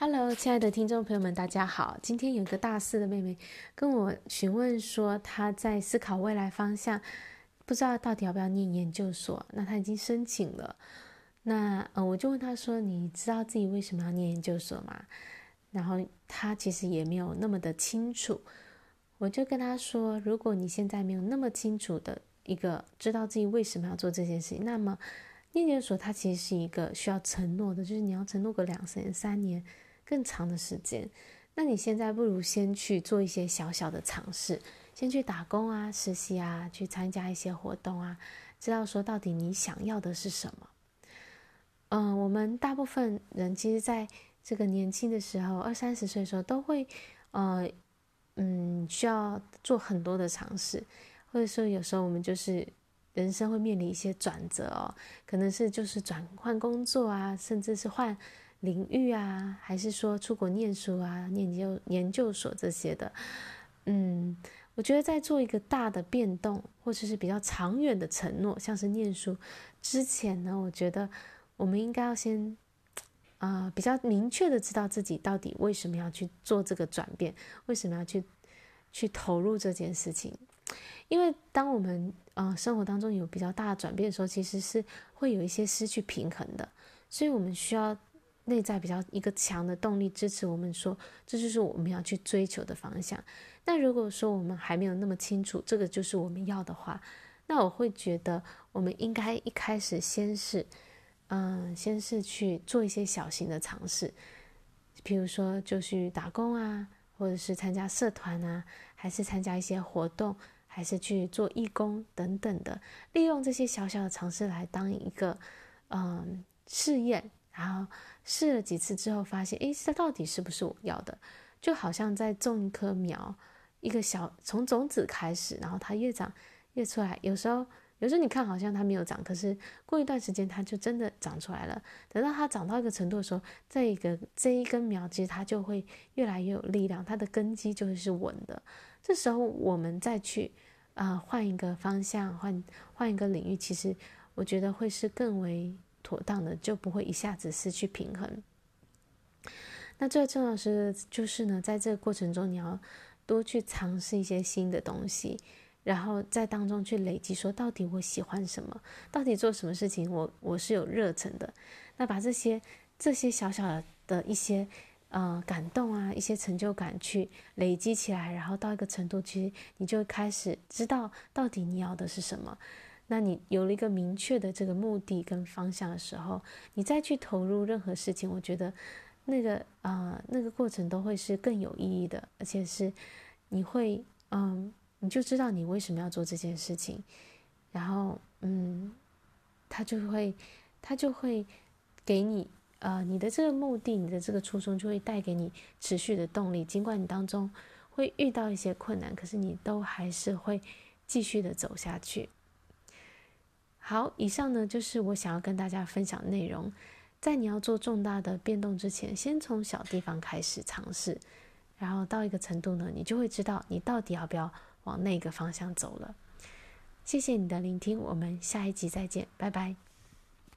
Hello，亲爱的听众朋友们，大家好。今天有个大四的妹妹跟我询问说，她在思考未来方向，不知道到底要不要念研究所。那她已经申请了。那呃，我就问她说：“你知道自己为什么要念研究所吗？”然后她其实也没有那么的清楚。我就跟她说：“如果你现在没有那么清楚的一个知道自己为什么要做这件事情，那么念研究所它其实是一个需要承诺的，就是你要承诺个两三三年。”更长的时间，那你现在不如先去做一些小小的尝试，先去打工啊、实习啊，去参加一些活动啊，知道说到底你想要的是什么。嗯、我们大部分人其实在这个年轻的时候，二三十岁的时候，都会呃嗯需要做很多的尝试，或者说有时候我们就是人生会面临一些转折哦，可能是就是转换工作啊，甚至是换。领域啊，还是说出国念书啊，念研究研究所这些的，嗯，我觉得在做一个大的变动，或者是比较长远的承诺，像是念书之前呢，我觉得我们应该要先啊、比较明确的知道自己到底为什么要去做这个转变，为什么要去去投入这件事情，因为当我们啊、呃、生活当中有比较大的转变的时候，其实是会有一些失去平衡的，所以我们需要。内在比较一个强的动力支持我们说，这就是我们要去追求的方向。那如果说我们还没有那么清楚这个就是我们要的话，那我会觉得我们应该一开始先是，嗯，先是去做一些小型的尝试，比如说就去打工啊，或者是参加社团啊，还是参加一些活动，还是去做义工等等的，利用这些小小的尝试来当一个嗯试验。然后试了几次之后，发现，诶，这到底是不是我要的？就好像在种一棵苗，一个小从种子开始，然后它越长越出来。有时候，有时候你看好像它没有长，可是过一段时间它就真的长出来了。等到它长到一个程度的时候，这一个这一根苗其实它就会越来越有力量，它的根基就会是稳的。这时候我们再去啊、换一个方向，换换一个领域，其实我觉得会是更为。妥当的就不会一下子失去平衡。那最重要的是，就是呢，在这个过程中，你要多去尝试一些新的东西，然后在当中去累积，说到底我喜欢什么，到底做什么事情我我是有热忱的。那把这些这些小小的一些呃感动啊，一些成就感去累积起来，然后到一个程度，其实你就开始知道到底你要的是什么。那你有了一个明确的这个目的跟方向的时候，你再去投入任何事情，我觉得那个啊、呃、那个过程都会是更有意义的，而且是你会嗯，你就知道你为什么要做这件事情，然后嗯，他就会他就会给你呃你的这个目的，你的这个初衷就会带给你持续的动力，尽管你当中会遇到一些困难，可是你都还是会继续的走下去。好，以上呢就是我想要跟大家分享的内容。在你要做重大的变动之前，先从小地方开始尝试，然后到一个程度呢，你就会知道你到底要不要往那个方向走了。谢谢你的聆听，我们下一集再见，拜拜。